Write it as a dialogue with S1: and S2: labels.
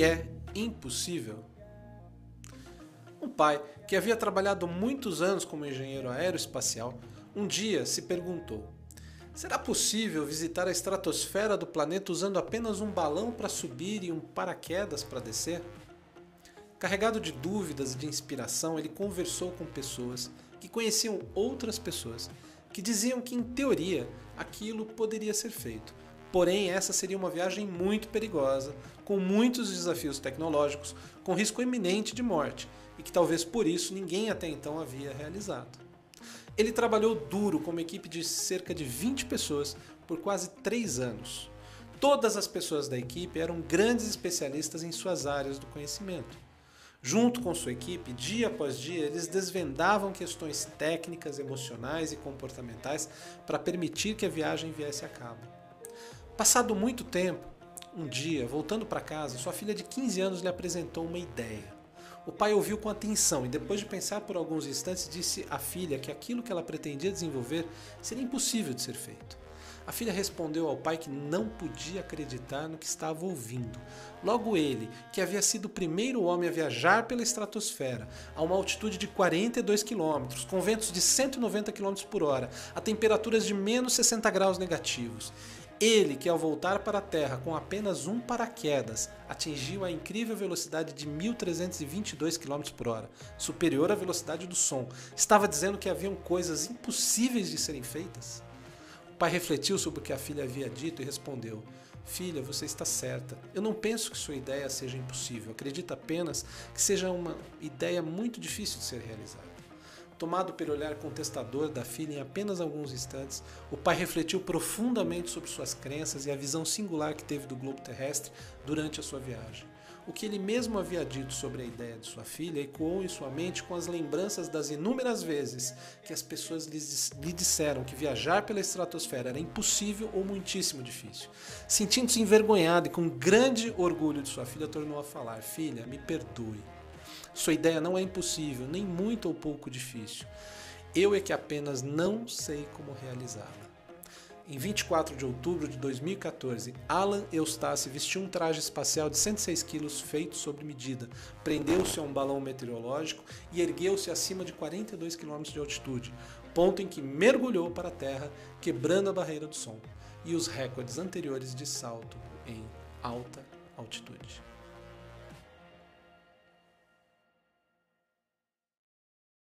S1: que é impossível? Um pai que havia trabalhado muitos anos como engenheiro aeroespacial, um dia se perguntou: será possível visitar a estratosfera do planeta usando apenas um balão para subir e um paraquedas para descer? Carregado de dúvidas e de inspiração, ele conversou com pessoas que conheciam outras pessoas que diziam que, em teoria, aquilo poderia ser feito. Porém, essa seria uma viagem muito perigosa, com muitos desafios tecnológicos, com risco iminente de morte, e que talvez por isso ninguém até então havia realizado. Ele trabalhou duro com uma equipe de cerca de 20 pessoas por quase três anos. Todas as pessoas da equipe eram grandes especialistas em suas áreas do conhecimento. Junto com sua equipe, dia após dia, eles desvendavam questões técnicas, emocionais e comportamentais para permitir que a viagem viesse a cabo. Passado muito tempo, um dia, voltando para casa, sua filha de 15 anos lhe apresentou uma ideia. O pai ouviu com atenção e, depois de pensar por alguns instantes, disse à filha que aquilo que ela pretendia desenvolver seria impossível de ser feito. A filha respondeu ao pai que não podia acreditar no que estava ouvindo. Logo ele, que havia sido o primeiro homem a viajar pela estratosfera, a uma altitude de 42 km, com ventos de 190 km por hora, a temperaturas de menos 60 graus negativos. Ele, que ao voltar para a Terra com apenas um paraquedas, atingiu a incrível velocidade de 1322 km por hora, superior à velocidade do som, estava dizendo que haviam coisas impossíveis de serem feitas? pai refletiu sobre o que a filha havia dito e respondeu: Filha, você está certa. Eu não penso que sua ideia seja impossível. Acredito apenas que seja uma ideia muito difícil de ser realizada. Tomado pelo olhar contestador da filha em apenas alguns instantes, o pai refletiu profundamente sobre suas crenças e a visão singular que teve do globo terrestre durante a sua viagem. O que ele mesmo havia dito sobre a ideia de sua filha ecoou em sua mente com as lembranças das inúmeras vezes que as pessoas lhe disseram que viajar pela estratosfera era impossível ou muitíssimo difícil. Sentindo-se envergonhado e com grande orgulho de sua filha, tornou a falar: Filha, me perdoe. Sua ideia não é impossível, nem muito ou pouco difícil. Eu é que apenas não sei como realizá-la. Em 24 de outubro de 2014, Alan Eustace vestiu um traje espacial de 106 quilos feito sob medida, prendeu-se a um balão meteorológico e ergueu-se acima de 42 km de altitude, ponto em que mergulhou para a Terra, quebrando a barreira do som e os recordes anteriores de salto em alta altitude.